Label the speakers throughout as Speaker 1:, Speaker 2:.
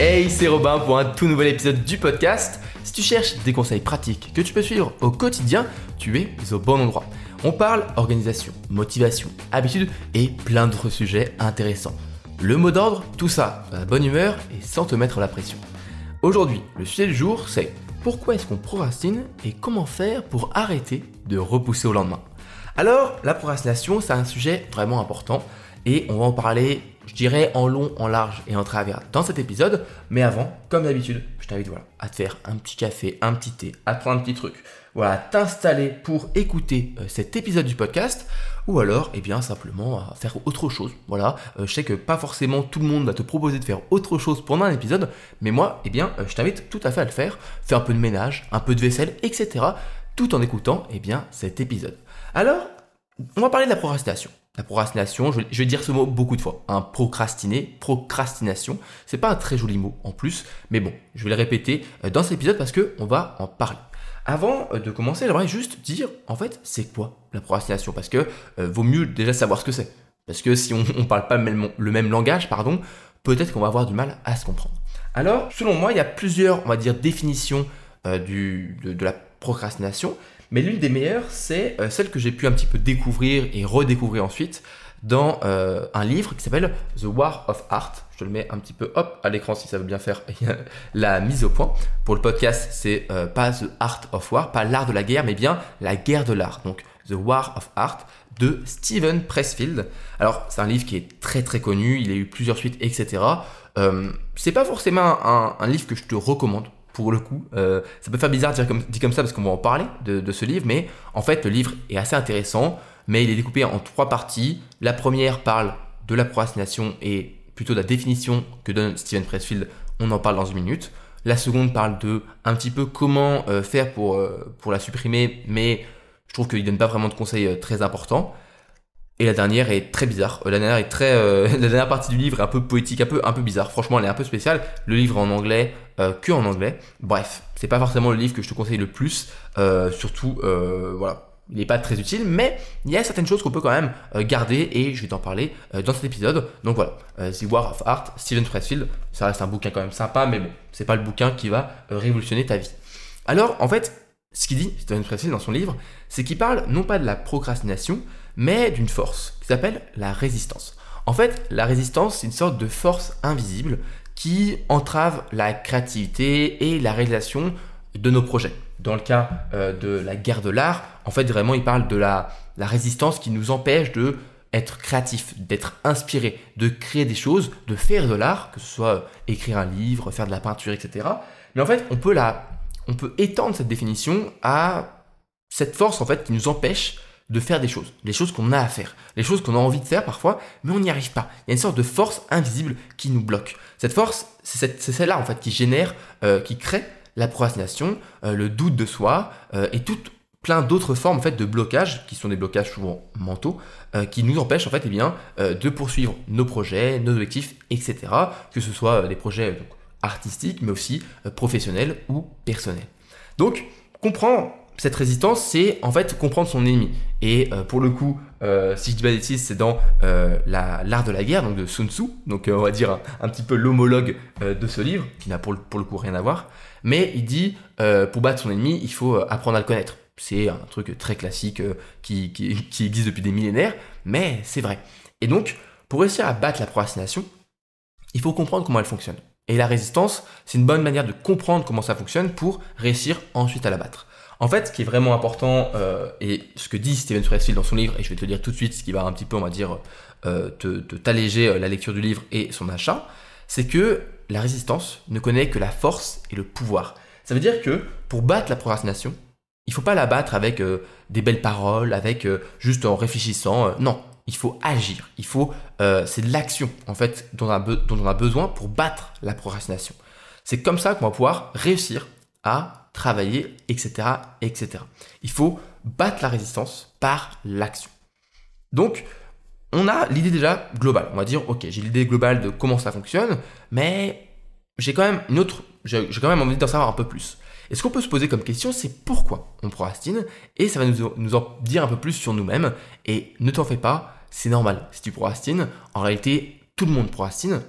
Speaker 1: Hey, c'est Robin pour un tout nouvel épisode du podcast. Si tu cherches des conseils pratiques que tu peux suivre au quotidien, tu es au bon endroit. On parle organisation, motivation, habitude et plein d'autres sujets intéressants. Le mot d'ordre, tout ça, la bonne humeur et sans te mettre la pression. Aujourd'hui, le sujet du jour, c'est pourquoi est-ce qu'on procrastine et comment faire pour arrêter de repousser au lendemain? Alors, la procrastination, c'est un sujet vraiment important et on va en parler, je dirais, en long, en large et en travers dans cet épisode. Mais avant, comme d'habitude, je t'invite voilà, à te faire un petit café, un petit thé, à prendre un petit truc, voilà, t'installer pour écouter euh, cet épisode du podcast ou alors, eh bien, simplement à faire autre chose. Voilà, euh, je sais que pas forcément tout le monde va te proposer de faire autre chose pendant un épisode, mais moi, eh bien, euh, je t'invite tout à fait à le faire, faire un peu de ménage, un peu de vaisselle, etc., tout en écoutant, eh bien, cet épisode. Alors, on va parler de la procrastination. La procrastination, je vais, dire ce mot beaucoup de fois. Un procrastiner, procrastination, c'est pas un très joli mot en plus, mais bon, je vais le répéter euh, dans cet épisode parce que on va en parler. Avant euh, de commencer, j'aimerais juste dire, en fait, c'est quoi la procrastination? Parce que euh, vaut mieux déjà savoir ce que c'est. Parce que si on ne parle pas le même, langage, pardon, peut-être qu'on va avoir du mal à se comprendre. Alors, selon moi, il y a plusieurs, on va dire, définitions de la procrastination. Mais l'une des meilleures, c'est euh, celle que j'ai pu un petit peu découvrir et redécouvrir ensuite dans euh, un livre qui s'appelle The War of Art. Je te le mets un petit peu hop à l'écran si ça veut bien faire la mise au point. Pour le podcast, c'est euh, pas The Art of War, pas l'art de la guerre, mais bien la guerre de l'art. Donc The War of Art de Steven Pressfield. Alors c'est un livre qui est très très connu, il a eu plusieurs suites, etc. Euh, c'est pas forcément un, un livre que je te recommande pour le coup. Euh, ça peut faire bizarre dire comme, dit comme ça parce qu'on va en parler de, ce livre, mais en fait le livre est assez intéressant, mais il est découpé en trois parties. La première parle de la procrastination et plutôt de la définition que donne Steven Pressfield, on en parle dans une minute. La seconde parle de un petit peu comment euh, faire pour, euh, pour la supprimer, mais je trouve qu'il donne pas vraiment de conseils très importants. Et la dernière est très bizarre. La dernière est très, euh, la dernière partie du livre est un peu poétique, un peu, un peu bizarre. Franchement, elle est un peu spéciale. Le livre en anglais, euh, que en anglais. Bref, c'est pas forcément le livre que je te conseille le plus. Euh, surtout, voilà, il n'est pas très utile, mais il y a certaines choses qu'on peut quand même garder et je vais t'en parler dans cet épisode. Donc voilà, The War of Art, Steven Pressfield, ça reste un bouquin quand même sympa, mais bon, c'est pas le bouquin qui va révolutionner ta vie. Alors en fait, ce qu'il dit Steven Pressfield dans son livre, c'est qu'il parle non pas de la procrastination, mais d'une force qui s'appelle la résistance. En fait, la résistance, c'est une sorte de force invisible qui entrave la créativité et la réalisation de nos projets. Dans le cas euh, de la guerre de l'art, en fait, vraiment, il parle de la, résistance qui nous empêche de être créatif, d'être inspiré, de créer des choses, de faire de l'art, que ce soit euh, écrire un livre, faire de la peinture, etc. Mais en fait, on peut, on peut étendre cette définition à cette force en fait qui nous empêche de faire des choses, les choses qu'on a à faire, les choses qu'on a envie de faire parfois, mais on n'y arrive pas. Il y a une sorte de force invisible qui nous bloque. Cette force, c'est celle-là en fait qui génère, euh, qui crée la procrastination, euh, le doute de soi euh, et toutes plein d'autres formes en fait de blocage qui sont des blocages souvent mentaux qui nous empêchent en fait eh bien de poursuivre nos projets, nos objectifs, etc. Que ce soit des projets artistiques mais aussi professionnels ou personnels. Donc comprends cette résistance, c'est en fait comprendre son ennemi. Et euh, pour le coup, euh, si je dis pas bêtises, c'est dans euh, l'art de la guerre, donc de Sun Tzu, donc on va dire un, petit peu l'homologue de ce livre, qui n'a pour, le coup rien à voir. Mais il dit, pour battre son ennemi, il faut apprendre à le connaître. C'est un truc très classique qui, qui existe depuis des millénaires, mais c'est vrai. Et donc, pour réussir à battre la procrastination, il faut comprendre comment elle fonctionne. Et la résistance, c'est une bonne manière de comprendre comment ça fonctionne pour réussir ensuite à la battre. En fait, ce qui est vraiment important, euh, et ce que dit Steven Pressfield dans son livre, et je vais te dire tout de suite ce qui va un petit peu, on va dire, euh, te, t'alléger euh, la lecture du livre et son achat, c'est que la résistance ne connaît que la force et le pouvoir. Ça veut dire que pour battre la procrastination, il faut pas la battre avec des belles paroles, avec juste en réfléchissant. non, il faut agir. Il faut, c'est de l'action en fait dont on, a dont on a besoin pour battre la procrastination. C'est comme ça qu'on va pouvoir réussir travailler, etc., etc. Il faut battre la résistance par l'action. Donc, on a l'idée déjà globale. On va dire, ok, j'ai l'idée globale de comment ça fonctionne, mais j'ai quand même une autre, j'ai quand même envie d'en savoir un peu plus. Et ce qu'on peut se poser comme question, c'est pourquoi on procrastine, et ça va nous, nous en dire un peu plus sur nous-mêmes. Et ne t'en fais pas, c'est normal si tu procrastines. En réalité, tout le monde procrastine,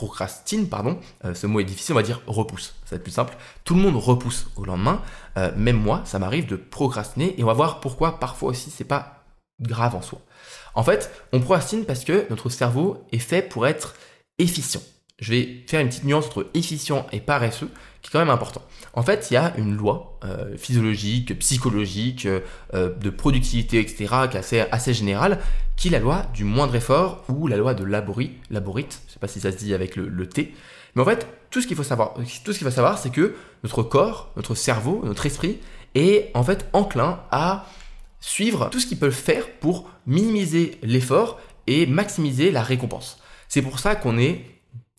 Speaker 1: procrastine, pardon, euh, ce mot est difficile, on va dire repousse, ça va être plus simple. Tout le monde repousse au lendemain, euh, même moi, ça m'arrive de procrastiner et on va voir pourquoi parfois aussi c'est pas grave en soi. En fait, on procrastine parce que notre cerveau est fait pour être efficient. Je vais faire une petite nuance entre efficient et paresseux qui est quand même important. En fait, il y a une loi euh, physiologique, psychologique, de productivité, etc., qui est assez, générale, qui est la loi du moindre effort ou la loi de Laborie, Laborite, je sais pas si ça se dit avec le, T. Mais en fait, tout ce qu'il faut savoir, tout ce qu'il faut savoir, c'est que notre corps, notre cerveau, notre esprit est en fait enclin à suivre tout ce qu'il peut faire pour minimiser l'effort et maximiser la récompense. C'est pour ça qu'on est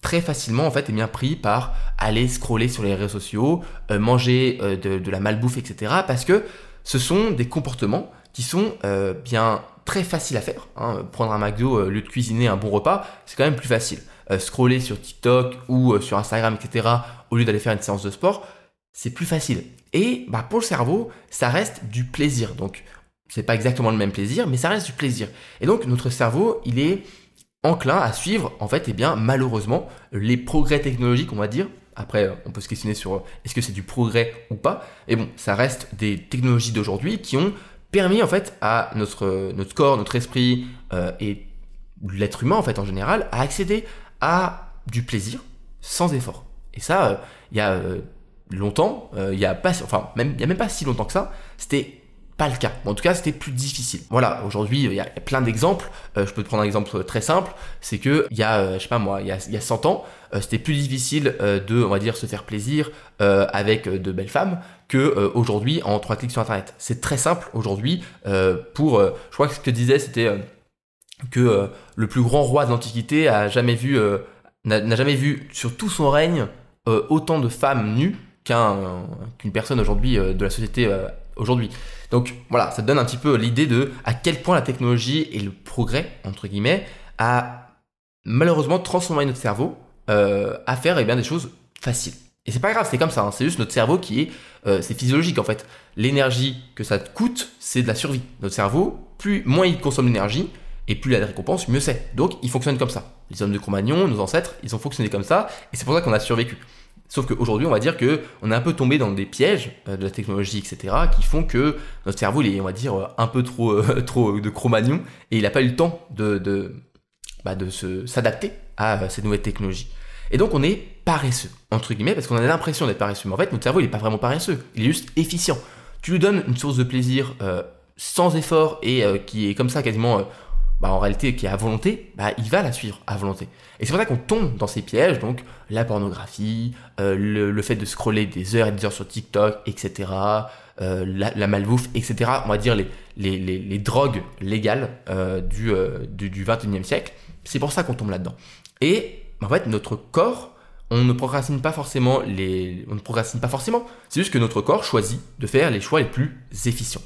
Speaker 1: très facilement en fait est bien pris par aller scroller sur les réseaux sociaux, euh, manger euh, de, la malbouffe, etc. Parce que ce sont des comportements qui sont euh, bien très facile à faire. Hein. Prendre un McDo, euh, lieu de cuisiner un bon repas, c'est quand même plus facile. Scroller sur TikTok ou sur Instagram, etc., au lieu d'aller faire une séance de sport, c'est plus facile. Et bah, pour le cerveau, ça reste du plaisir. Donc, c'est pas exactement le même plaisir, mais ça reste du plaisir. Et donc, notre cerveau, il est enclin à suivre, en fait, et eh bien, malheureusement, les progrès technologiques, on va dire. Après, on peut se questionner sur est-ce que c'est du progrès ou pas. Et bon, ça reste des technologies d'aujourd'hui qui ont permis en fait à notre, notre corps, notre esprit euh, et l'être humain en fait en général à accéder à du plaisir sans effort. Et ça, euh, il y a euh, longtemps, il y a pas, enfin même il y a même pas si longtemps que ça, c'était pas le cas. en tout cas, c'était plus difficile. Voilà, aujourd'hui, il y a plein d'exemples. je peux te prendre un exemple très simple, c'est que il y a, je sais pas moi, il y a, il y a 100 ans, c'était plus difficile de, on va dire, se faire plaisir avec de belles femmes que euh, aujourd'hui en trois clics sur internet. C'est très simple aujourd'hui euh, pour euh, je crois que ce que disait c'était que le plus grand roi de l'antiquité a jamais vu n'a jamais vu sur tout son règne autant de femmes nues qu'un qu'une personne aujourd'hui de la société aujourd'hui. Donc voilà, ça donne un petit peu l'idée de à quel point la technologie et le progrès entre guillemets a malheureusement transformé notre cerveau à faire eh bien des choses faciles. Et c'est pas grave, c'est comme ça, hein. c'est juste notre cerveau qui est, euh, c'est physiologique en fait. L'énergie que ça te coûte, c'est de la survie. Notre cerveau, plus moins il consomme d'énergie, et plus la récompense, mieux c'est. Donc il fonctionne comme ça. Les hommes de Cro-Magnon, nos ancêtres, ils ont fonctionné comme ça, et c'est pour ça qu'on a survécu. Sauf qu'aujourd'hui, on va dire que on est un peu tombé dans des pièges euh, de la technologie, etc., qui font que notre cerveau, il est, on va dire, un peu trop, euh, trop de Cro-Magnon, et il n'a pas eu le temps de, bah, de s'adapter à ces nouvelles technologies. Et donc on est paresseux, entre guillemets, parce qu'on a l'impression d'être paresseux. Mais en fait, notre cerveau, il n'est pas vraiment paresseux, il est juste efficient. Tu lui donnes une source de plaisir euh, sans effort et euh, qui est comme ça quasiment, euh, bah, en réalité, qui est à volonté, bah, il va la suivre à volonté. Et c'est pour ça qu'on tombe dans ces pièges, donc la pornographie, le, fait de scroller des heures et des heures sur TikTok, etc., la, malbouffe, etc., on va dire les, les, les, drogues légales du, du, du 21e siècle. C'est pour ça qu'on tombe là-dedans. Et en fait, notre corps, on ne procrastine pas forcément les, on ne procrastine pas forcément. C'est juste que notre corps choisit de faire les choix les plus efficients.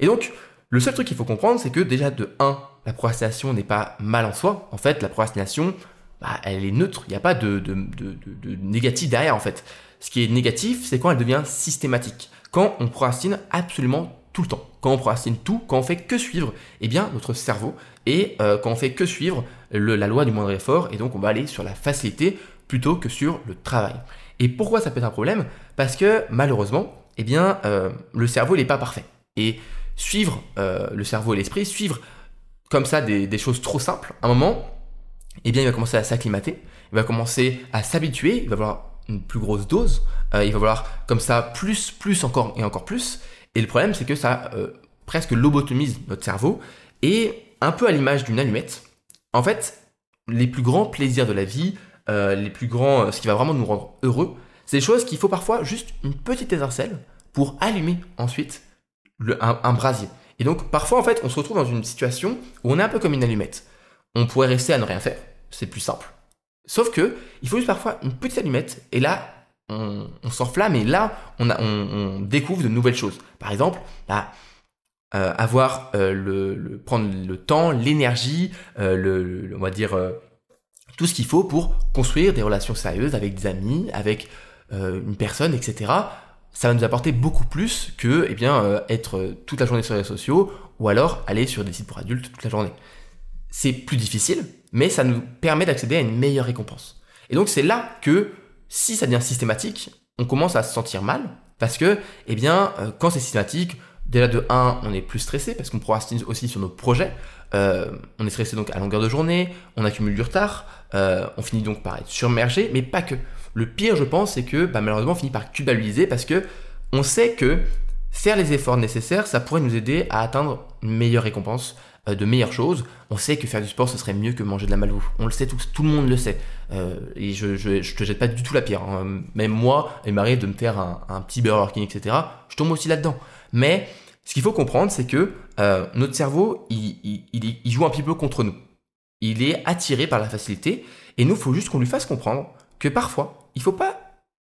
Speaker 1: Et donc, le seul truc qu'il faut comprendre, c'est que déjà de 1, la procrastination n'est pas mal en soi. En fait, la procrastination, bah, elle est neutre. Il n'y a pas de, négatif derrière, en fait. Ce qui est négatif, c'est quand elle devient systématique. Quand on procrastine absolument tout le temps. Quand on procrastine tout, quand on fait que suivre, eh bien, notre cerveau, et euh, quand on fait que suivre la loi du moindre effort, et donc on va aller sur la facilité plutôt que sur le travail. Et pourquoi ça peut être un problème? Parce que malheureusement, eh bien, euh, le cerveau n'est pas parfait. Et suivre euh, le cerveau et l'esprit, suivre comme ça des, choses trop simples, à un moment, eh bien, il va commencer à s'acclimater, il va commencer à s'habituer, il va avoir une plus grosse dose, il va vouloir comme ça plus, plus encore et encore plus. Et le problème, c'est que ça presque lobotomise notre cerveau et un peu à l'image d'une allumette, en fait, les plus grands plaisirs de la vie, euh, les plus grands, euh, ce qui va vraiment nous rendre heureux, c'est des choses qu'il faut parfois juste une petite étincelle pour allumer ensuite un, brasier. Et donc parfois en fait on se retrouve dans une situation où on est un peu comme une allumette. On pourrait rester à ne rien faire, c'est plus simple. Sauf que il faut juste parfois une petite allumette et là on, s'enflamme et là on, découvre de nouvelles choses. Par exemple, bah, euh, avoir euh, le, prendre le temps, l'énergie, euh, le, on va dire tout ce qu'il faut pour construire des relations sérieuses avec des amis, avec une personne, etc. Ça va nous apporter beaucoup plus que eh bien être toute la journée sur les réseaux sociaux ou alors aller sur des sites pour adultes toute la journée. C'est plus difficile, mais ça nous permet d'accéder à une meilleure récompense. Et donc c'est là que si ça devient systématique, on commence à se sentir mal parce que, eh bien, euh, quand c'est systématique, déjà de 1, on est plus stressé parce qu'on procrastine aussi sur nos projets. Euh, on est stressé donc à longueur de journée, on accumule du retard, euh, on finit donc par être surmergé, mais pas que. Le pire, je pense, c'est que bah, malheureusement, on finit par culpabiliser parce que on sait que faire les efforts nécessaires, ça pourrait nous aider à atteindre une meilleure récompense, euh, de meilleures choses. On sait que faire du sport, ce serait mieux que manger de la malbouffe. On le sait tous, tout le monde le sait. Euh, et je, je, te jette pas du tout la pierre. Hein. Même moi, il m'arrive de me faire un, petit Burger King, etc. Je tombe aussi là-dedans. Mais ce qu'il faut comprendre, c'est que euh, notre cerveau, il, il, joue un petit peu contre nous. Il est attiré par la facilité. Et nous, il faut juste qu'on lui fasse comprendre que parfois, il faut pas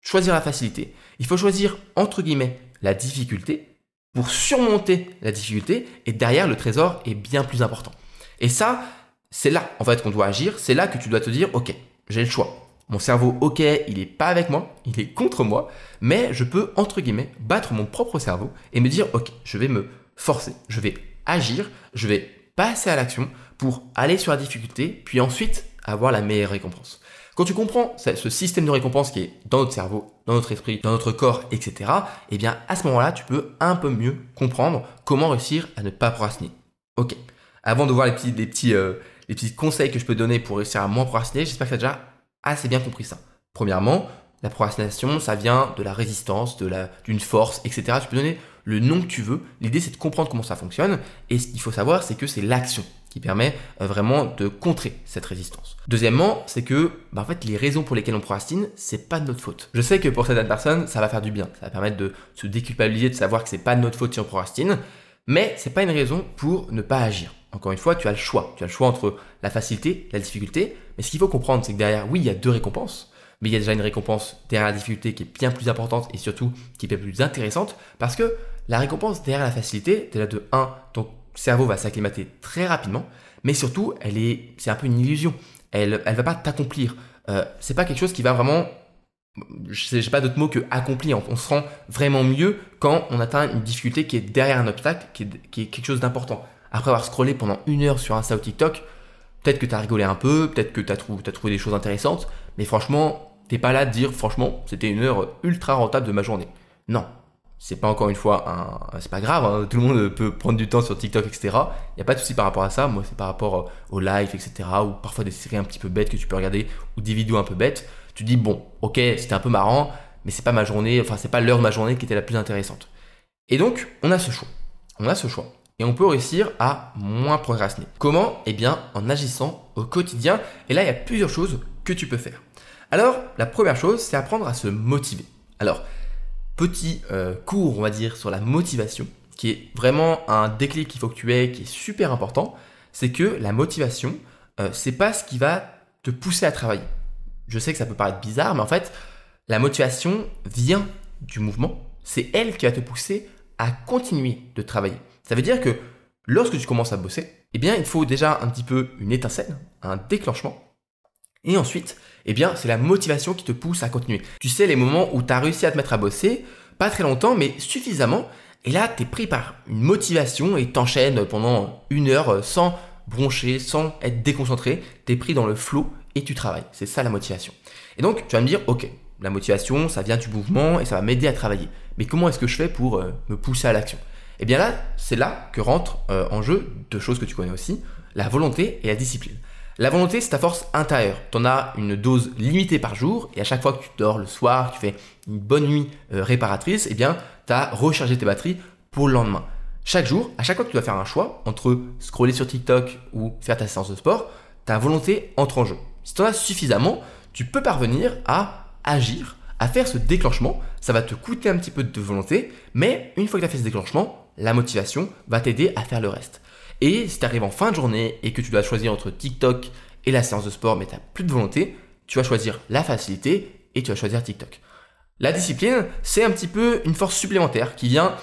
Speaker 1: choisir la facilité. Il faut choisir, entre guillemets, la difficulté pour surmonter la difficulté et derrière le trésor est bien plus important. Et ça, c'est là en fait qu'on doit agir, c'est là que tu dois te dire OK, j'ai le choix. Mon cerveau, OK, il est pas avec moi, il est contre moi, mais je peux entre guillemets battre mon propre cerveau et me dire OK, je vais me forcer, je vais agir, je vais passer à l'action pour aller sur la difficulté puis ensuite avoir la meilleure récompense. Quand tu comprends ce système de récompense qui est dans notre cerveau, dans notre esprit, dans notre corps, etc., eh bien, à ce moment-là, tu peux un peu mieux comprendre comment réussir à ne pas procrastiner. Ok. Avant de voir les petits, les petits, euh, conseils que je peux donner pour réussir à moins procrastiner, j'espère que tu as déjà assez bien compris ça. Premièrement, la procrastination, ça vient de la résistance, d'une force, etc. Tu peux donner le nom que tu veux. L'idée, c'est de comprendre comment ça fonctionne. Et ce qu'il faut savoir, c'est que c'est l'action qui permet euh, vraiment de contrer cette résistance. Deuxièmement, c'est que bah, en fait, les raisons pour lesquelles on procrastine, c'est pas de notre faute. Je sais que pour certaines personnes, ça va faire du bien. Ça va permettre de se déculpabiliser, de savoir que c'est pas de notre faute si on procrastine. Mais c'est pas une raison pour ne pas agir. Encore une fois, tu as le choix. Tu as le choix entre la facilité, la difficulté. Mais ce qu'il faut comprendre, c'est que derrière, oui, il y a deux récompenses mais il y a déjà une récompense derrière la difficulté qui est bien plus importante et surtout qui est plus intéressante parce que la récompense derrière la facilité, déjà de 1, ton cerveau va s'acclimater très rapidement, mais surtout, elle est, c'est un peu une illusion. Elle, elle va pas t'accomplir. Euh, c'est pas quelque chose qui va vraiment, je sais pas d'autre mot que accomplir. On se rend vraiment mieux quand on atteint une difficulté qui est derrière un obstacle, qui est, quelque chose d'important. Après avoir scrollé pendant une heure sur Insta ou TikTok, peut-être que tu as rigolé un peu, peut-être que tu as, as, trouvé des choses intéressantes, mais franchement, t'es pas là de dire, franchement, c'était une heure ultra rentable de ma journée. Non. C'est pas encore une fois un, c'est pas grave, hein. tout le monde peut prendre du temps sur TikTok, etc. Il n'y a pas de souci par rapport à ça. Moi, c'est par rapport euh, au live, etc. Ou parfois des séries un petit peu bêtes que tu peux regarder, ou des vidéos un peu bêtes. Tu dis, bon, ok, c'était un peu marrant, mais c'est pas ma journée, enfin, c'est pas l'heure de ma journée qui était la plus intéressante. Et donc, on a ce choix. On a ce choix. Et on peut réussir à moins procrastiner. Comment? Eh bien, en agissant au quotidien. Et là, il y a plusieurs choses que tu peux faire. Alors, la première chose, c'est apprendre à se motiver. Alors, petit euh, cours, on va dire, sur la motivation, qui est vraiment un déclic qu'il faut que tu aies, qui est super important, c'est que la motivation, euh, c'est pas ce qui va te pousser à travailler. Je sais que ça peut paraître bizarre, mais en fait, la motivation vient du mouvement. C'est elle qui va te pousser à continuer de travailler. Ça veut dire que lorsque tu commences à bosser, eh bien, il faut déjà un petit peu une étincelle, un déclenchement. Et ensuite, eh bien, c'est la motivation qui te pousse à continuer. Tu sais, les moments où tu as réussi à te mettre à bosser, pas très longtemps, mais suffisamment, et là, tu es pris par une motivation et t'enchaînes pendant une heure sans broncher, sans être déconcentré, tu es pris dans le flot et tu travailles. C'est ça la motivation. Et donc, tu vas me dire, ok, la motivation, ça vient du mouvement et ça va m'aider à travailler. Mais comment est-ce que je fais pour euh, me pousser à l'action? Et eh bien là, c'est là que rentrent euh, en jeu deux choses que tu connais aussi, la volonté et la discipline. La volonté, c'est ta force intérieure. Tu en as une dose limitée par jour et à chaque fois que tu dors le soir, tu fais une bonne nuit euh, réparatrice, eh bien, tu as rechargé tes batteries pour le lendemain. Chaque jour, à chaque fois que tu dois faire un choix entre scroller sur TikTok ou faire ta séance de sport, ta volonté entre en jeu. Si tu en as suffisamment, tu peux parvenir à agir, à faire ce déclenchement. Ça va te coûter un petit peu de volonté, mais une fois que tu as fait ce déclenchement, la motivation va t'aider à faire le reste. Et si tu arrives en fin de journée et que tu dois choisir entre TikTok et la séance de sport, mais tu n'as plus de volonté, tu vas choisir la facilité et tu vas choisir TikTok. La discipline, c'est un petit peu une force supplémentaire qui vient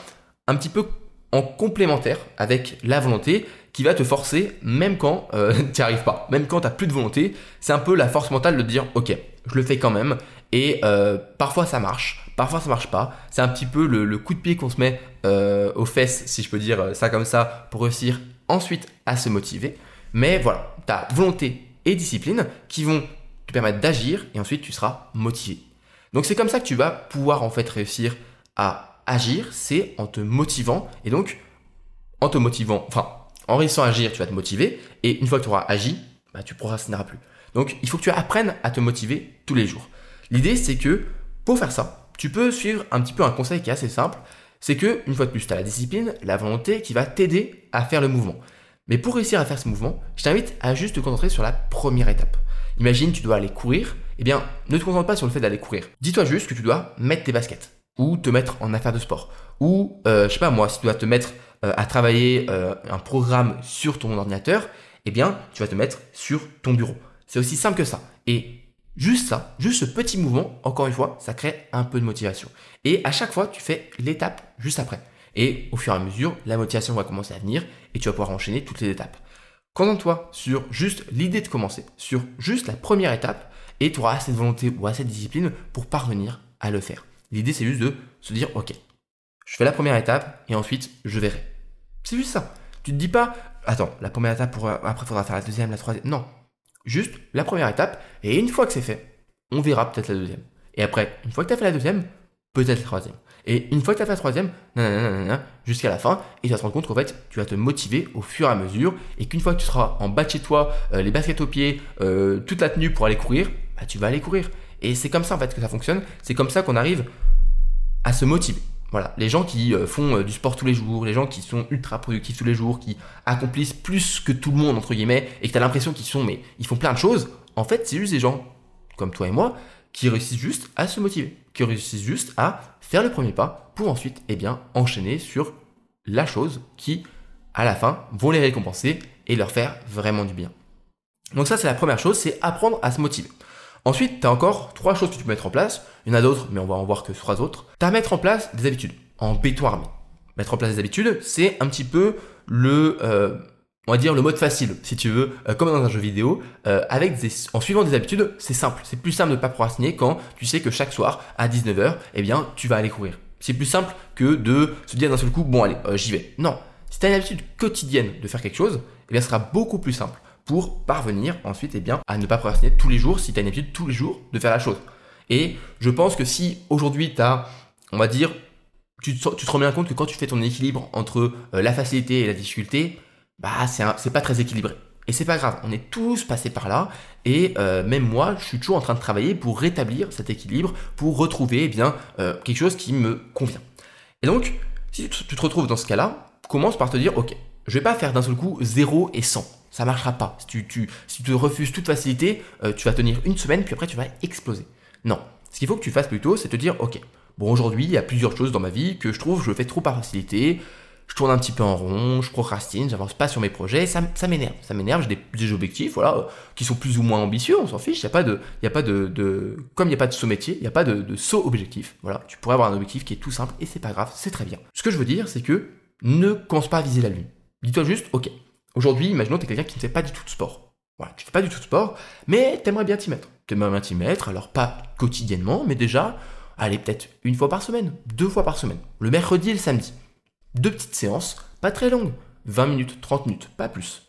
Speaker 1: un petit peu en complémentaire avec la volonté qui va te forcer même quand euh, tu n'y arrives pas, même quand tu n'as plus de volonté. C'est un peu la force mentale de dire ok, je le fais quand même. Et euh, parfois ça marche, parfois ça marche pas. C'est un petit peu le, coup de pied qu'on se met euh, aux fesses, si je peux dire ça comme ça, pour réussir ensuite à se motiver. Mais voilà, tu as volonté et discipline qui vont te permettre d'agir et ensuite tu seras motivé. Donc c'est comme ça que tu vas pouvoir en fait réussir à agir, c'est en te motivant et donc en te motivant, en réussissant à agir, tu vas te motiver et une fois que tu auras agi, bah, tu procrastineras plus. Donc il faut que tu apprennes à te motiver tous les jours. L'idée c'est que pour faire ça, tu peux suivre un petit peu un conseil qui est assez simple, c'est que une fois de plus, tu as la discipline, la volonté qui va t'aider à faire le mouvement. Mais pour réussir à faire ce mouvement, je t'invite à juste te concentrer sur la première étape. Imagine, tu dois aller courir. Eh bien, ne te concentre pas sur le fait d'aller courir. Dis-toi juste que tu dois mettre tes baskets ou te mettre en affaire de sport ou euh, je sais pas moi, si tu dois te mettre euh, à travailler euh, un programme sur ton ordinateur, eh bien, tu vas te mettre sur ton bureau. C'est aussi simple que ça. Et juste ça, juste ce petit mouvement, encore une fois, ça crée un peu de motivation. Et à chaque fois, tu fais l'étape juste après. Et au fur et à mesure, la motivation va commencer à venir et tu vas pouvoir enchaîner toutes les étapes. Concentre-toi sur juste l'idée de commencer, sur juste la première étape, et tu auras assez de volonté ou assez de discipline pour parvenir à le faire. L'idée, c'est juste de se dire, ok, je fais la première étape et ensuite je verrai. C'est juste ça. Tu te dis pas, attends, la première étape, pour, après il faudra faire la deuxième, la troisième. Non. Juste la première étape, et une fois que c'est fait, on verra peut-être la deuxième. Et après, une fois que tu as fait la deuxième, peut-être la troisième. Et une fois que tu as fait la troisième, jusqu'à la fin, et tu vas te rendre compte qu'en fait, tu vas te motiver au fur et à mesure, et qu'une fois que tu seras en bas de chez toi, euh, les baskets aux pieds, euh, toute la tenue pour aller courir, bah, tu vas aller courir. Et c'est comme ça en fait que ça fonctionne, c'est comme ça qu'on arrive à se motiver. Voilà, les gens qui euh, font du sport tous les jours, les gens qui sont ultra productifs tous les jours, qui accomplissent plus que tout le monde entre guillemets, et que tu as l'impression qu'ils sont, mais ils font plein de choses. En fait, c'est juste des gens comme toi et moi qui réussissent juste à se motiver, qui réussissent juste à faire le premier pas pour ensuite eh bien, enchaîner sur la chose qui, à la fin, vont les récompenser et leur faire vraiment du bien. Donc ça, c'est la première chose, c'est apprendre à se motiver. Ensuite, tu as encore trois choses que tu peux mettre en place. Il y en a d'autres, mais on va en voir que trois autres. Tu as à mettre en place des habitudes, en béton armé. Mettre en place des habitudes, c'est un petit peu le... Euh, on va dire le mode facile, si tu veux, euh, comme dans un jeu vidéo, euh, avec des, en suivant des habitudes, c'est simple. C'est plus simple de ne pas procrastiner quand tu sais que chaque soir à 19h, eh bien, tu vas aller courir. C'est plus simple que de se dire d'un seul coup, bon allez, j'y vais. Non, si tu as une habitude quotidienne de faire quelque chose, eh bien, ce sera beaucoup plus simple pour parvenir ensuite, eh bien, à ne pas procrastiner tous les jours si tu as une habitude tous les jours de faire la chose. Et je pense que si aujourd'hui tu as, on va dire, tu te, rends bien compte que quand tu fais ton équilibre entre la facilité et la difficulté, bah c'est pas très équilibré. Et c'est pas grave, on est tous passés par là, et euh, même moi, je suis toujours en train de travailler pour rétablir cet équilibre, pour retrouver eh bien euh, quelque chose qui me convient. Et donc, si tu te retrouves dans ce cas-là, commence par te dire, ok, je vais pas faire d'un seul coup 0 et 100. Ça marchera pas. Si tu, tu refuses toute facilité, euh, tu vas tenir une semaine, puis après tu vas exploser. Non. Ce qu'il faut que tu fasses plutôt, c'est te dire, ok, bon aujourd'hui, il y a plusieurs choses dans ma vie que je trouve je fais trop par facilité, je tourne un petit peu en rond, je procrastine, j'avance pas sur mes projets, ça, m'énerve. Ça m'énerve, j'ai des, objectifs, voilà, euh, qui sont plus ou moins ambitieux, on s'en fiche, il a de, y a pas de, comme il n'y a pas de saut métier, il n'y a pas de, de saut objectif, voilà. Tu pourrais avoir un objectif qui est tout simple et c'est pas grave, c'est très bien. Ce que je veux dire, c'est que ne commence pas à viser la lune. Dis-toi juste, ok, aujourd'hui, imaginons que tu es quelqu'un qui ne fait pas du tout de sport. Voilà, tu fais pas du tout de sport, mais t'aimerais bien t'y mettre. T'aimerais bien t'y mettre, alors pas quotidiennement, mais déjà, allez, peut-être une fois par semaine, deux fois par semaine, le mercredi et le samedi deux petites séances, pas très longues, 20 minutes, 30 minutes, pas plus.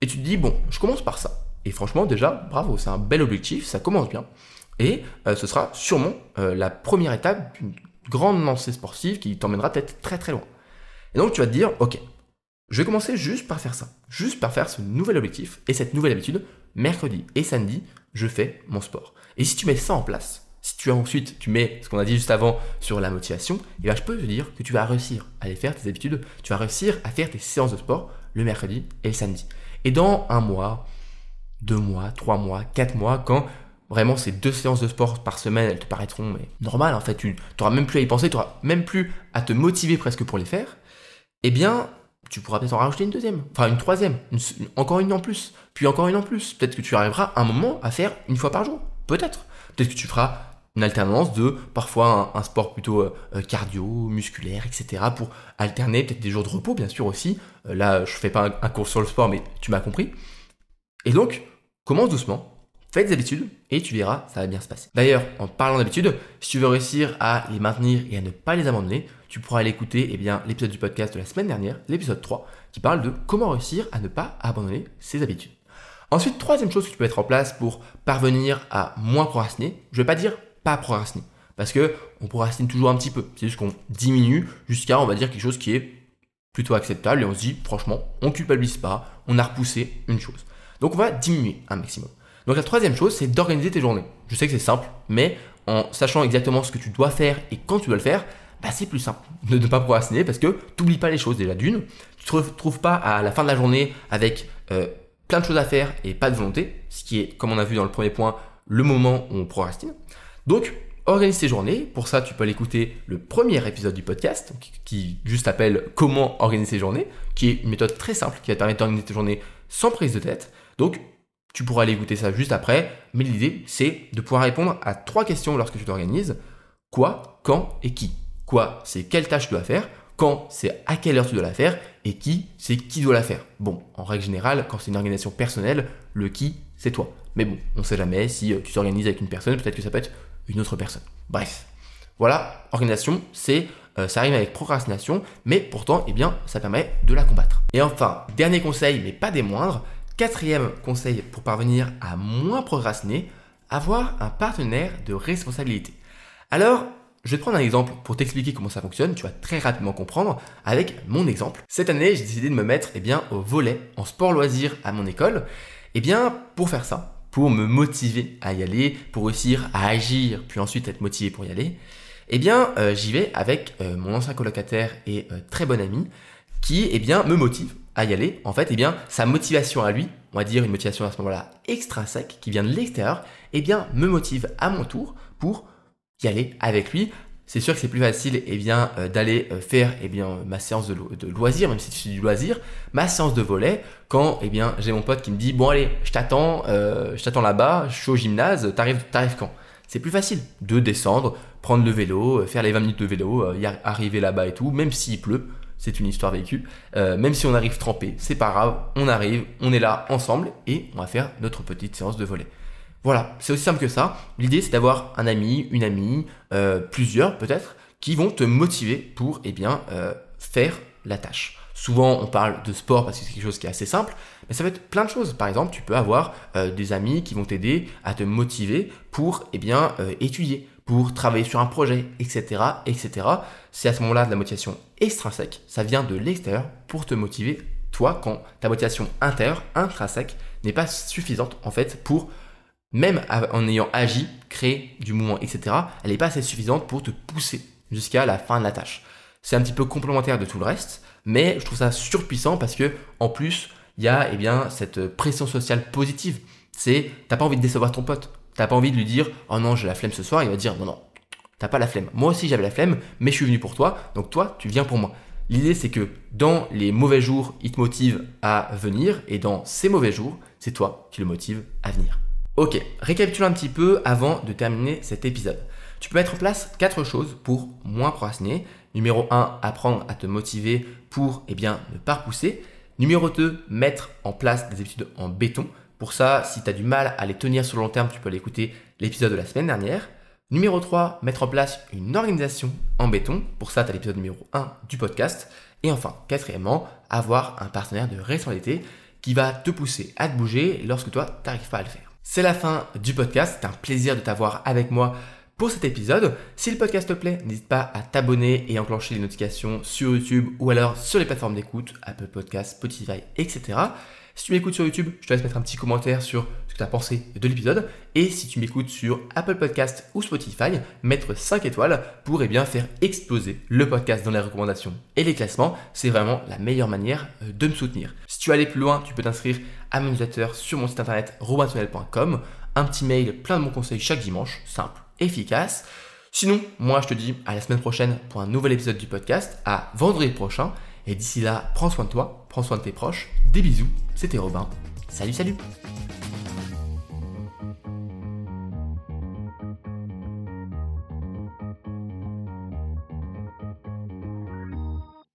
Speaker 1: Et tu te dis, bon, je commence par ça. Et franchement, déjà, bravo, c'est un bel objectif, ça commence bien. Et euh, ce sera sûrement euh, la première étape d'une grande lancée sportive qui t'emmènera peut-être très très loin. Et donc tu vas te dire, ok, je vais commencer juste par faire ça, juste par faire ce nouvel objectif et cette nouvelle habitude, mercredi et samedi, je fais mon sport. Et si tu mets ça en place, si tu as ensuite, tu mets ce qu'on a dit juste avant sur la motivation, et eh bien je peux te dire que tu vas réussir à aller faire tes habitudes, tu vas réussir à faire tes séances de sport le mercredi et le samedi. Et dans un mois, deux mois, trois mois, quatre mois, quand vraiment ces deux séances de sport par semaine, elles te paraîtront mais normales, en fait, tu n'auras même plus à y penser, tu n'auras même plus à te motiver presque pour les faire, eh bien, tu pourras peut-être en rajouter une deuxième, enfin une troisième, encore une en plus, puis encore une en plus. Peut-être que tu arriveras un moment à faire une fois par jour, peut-être. Peut-être que tu feras une alternance de parfois un, sport plutôt euh, euh, cardio, musculaire, etc. pour alterner peut-être des jours de repos, bien sûr aussi. Euh, là, je fais pas un, cours sur le sport, mais tu m'as compris. Et donc, commence doucement, fais des habitudes et tu verras, ça va bien se passer. D'ailleurs, en parlant d'habitudes, si tu veux réussir à les maintenir et à ne pas les abandonner, tu pourras aller écouter eh l'épisode du podcast de la semaine dernière, l'épisode 3, qui parle de comment réussir à ne pas abandonner ses habitudes. Ensuite, troisième chose que tu peux mettre en place pour parvenir à moins procrastiner, je ne vais pas dire pas procrastiner, parce que on procrastine toujours un petit peu. C'est juste qu'on diminue jusqu'à, on va dire, quelque chose qui est plutôt acceptable et on se dit, franchement, on culpabilise pas, on a repoussé une chose. Donc on va diminuer un maximum. Donc la troisième chose, c'est d'organiser tes journées. Je sais que c'est simple, mais en sachant exactement ce que tu dois faire et quand tu dois le faire, bah, c'est plus simple de ne pas procrastiner parce que tu n'oublies pas les choses déjà d'une. Tu te retrouves pas à la fin de la journée avec euh, plein de choses à faire et pas de volonté, ce qui est, comme on a vu dans le premier point, le moment où on procrastine. Donc, organise tes journées. Pour ça, tu peux aller écouter le premier épisode du podcast qui juste s'appelle Comment organiser ses journées, qui est une méthode très simple qui va te permettre d'organiser tes journées sans prise de tête. Donc, tu pourras aller écouter ça juste après, mais l'idée, c'est de pouvoir répondre à trois questions lorsque tu t'organises. Quoi, quand et qui? Quoi, c'est quelle tâche tu dois faire? Quand, c'est à quelle heure tu dois la faire? Et qui, c'est qui doit la faire? Bon, en règle générale, quand c'est une organisation personnelle, le qui, c'est toi. Mais bon, on sait jamais, si euh, tu t'organises avec une personne, peut-être que ça peut être une autre personne. Bref. Voilà, organisation, c'est euh, ça arrive avec procrastination, mais pourtant, eh bien, ça permet de la combattre. Et enfin, dernier conseil, mais pas des moindres, Quatrième conseil pour parvenir à moins procrastiner, avoir un partenaire de responsabilité. Alors, je vais te prendre un exemple pour t'expliquer comment ça fonctionne, tu vas très rapidement comprendre avec mon exemple. Cette année, j'ai décidé de me mettre eh bien, au volet en sport loisir à mon école. Eh bien, pour faire ça, pour me motiver à y aller, pour réussir à agir, puis ensuite être motivé pour y aller, eh bien, euh, j'y vais avec euh, mon ancien colocataire et euh, très bon ami qui, eh bien, me motive à y aller, en fait, eh bien, sa motivation à lui, on va dire une motivation à ce moment-là extrinsèque, qui vient de l'extérieur, eh bien, me motive à mon tour pour y aller avec lui. C'est sûr que c'est plus facile eh bien, euh, d'aller euh, faire eh bien, ma séance de, de loisir, même si c'est du loisir, ma séance de volet, quand eh bien, j'ai mon pote qui me dit Bon, allez, je t'attends, euh, je t'attends là-bas, je suis au gymnase, t'arrives, t'arrives quand? C'est plus facile de descendre, prendre le vélo, faire les 20 minutes de vélo, y arriver là-bas et tout, même s'il pleut c'est une histoire vécue. Euh, même si on arrive trempé, c'est pas grave, on arrive, on est là ensemble et on va faire notre petite séance de volet. Voilà, c'est aussi simple que ça. L'idée c'est d'avoir un ami, une amie, euh, plusieurs peut-être, qui vont te motiver pour eh bien, euh, faire la tâche. Souvent on parle de sport parce que c'est quelque chose qui est assez simple, mais ça peut être plein de choses. Par exemple, tu peux avoir des amis qui vont t'aider à te motiver pour eh bien, étudier pour travailler sur un projet, etc., etc. C'est à ce moment-là de la motivation extrinsèque. Ça vient de l'extérieur pour te motiver, toi, quand ta motivation intérieure, intrinsèque, n'est pas suffisante, en fait, pour, même en ayant agi, créé du mouvement, etc., elle n'est pas assez suffisante pour te pousser jusqu'à la fin de la tâche. C'est un petit peu complémentaire de tout le reste, mais je trouve ça surpuissant parce que, en plus, il y a, eh bien, cette pression sociale positive. C'est, t'as pas envie de décevoir ton pote. T'as pas envie de lui dire oh non j'ai la flemme ce soir, il va dire non non, t'as pas la flemme. Moi aussi j'avais la flemme, mais je suis venu pour toi, donc toi tu viens pour moi. L'idée c'est que dans les mauvais jours, il te motive à venir, et dans ces mauvais jours, c'est toi qui le motive à venir. Ok, récapitulons un petit peu avant de terminer cet épisode. Tu peux mettre en place quatre choses pour moins procrastiner. Numéro 1, apprendre à te motiver pour eh bien, ne pas repousser. Numéro 2, mettre en place des habitudes en béton. Pour ça, si tu as du mal à les tenir sur le long terme, tu peux aller écouter l'épisode de la semaine dernière. Numéro 3, mettre en place une organisation en béton. Pour ça, tu as l'épisode numéro 1 du podcast. Et enfin, quatrièmement, avoir un partenaire de responsabilité qui va te pousser à te bouger lorsque toi, tu n'arrives pas à le faire. C'est la fin du podcast. C'est un plaisir de t'avoir avec moi pour cet épisode. Si le podcast te plaît, n'hésite pas à t'abonner et enclencher les notifications sur YouTube ou alors sur les plateformes d'écoute, Apple Podcasts, Spotify, etc. Si tu m'écoutes sur YouTube, je te laisse mettre un petit commentaire sur ce que tu as pensé de l'épisode. Et si tu m'écoutes sur Apple Podcast ou Spotify, mettre 5 étoiles pour eh bien, faire exploser le podcast dans les recommandations et les classements. C'est vraiment la meilleure manière euh, de me soutenir. Si tu veux aller plus loin, tu peux t'inscrire à mon newsletter sur mon site internet robintunnel.com. Un petit mail plein de bons conseils chaque dimanche, simple, efficace. Sinon, moi je te dis à la semaine prochaine pour un nouvel épisode du podcast, à vendredi prochain. Et d'ici là, prends soin de toi, prends soin de tes proches. Des bisous, c'était Robin. Salut, salut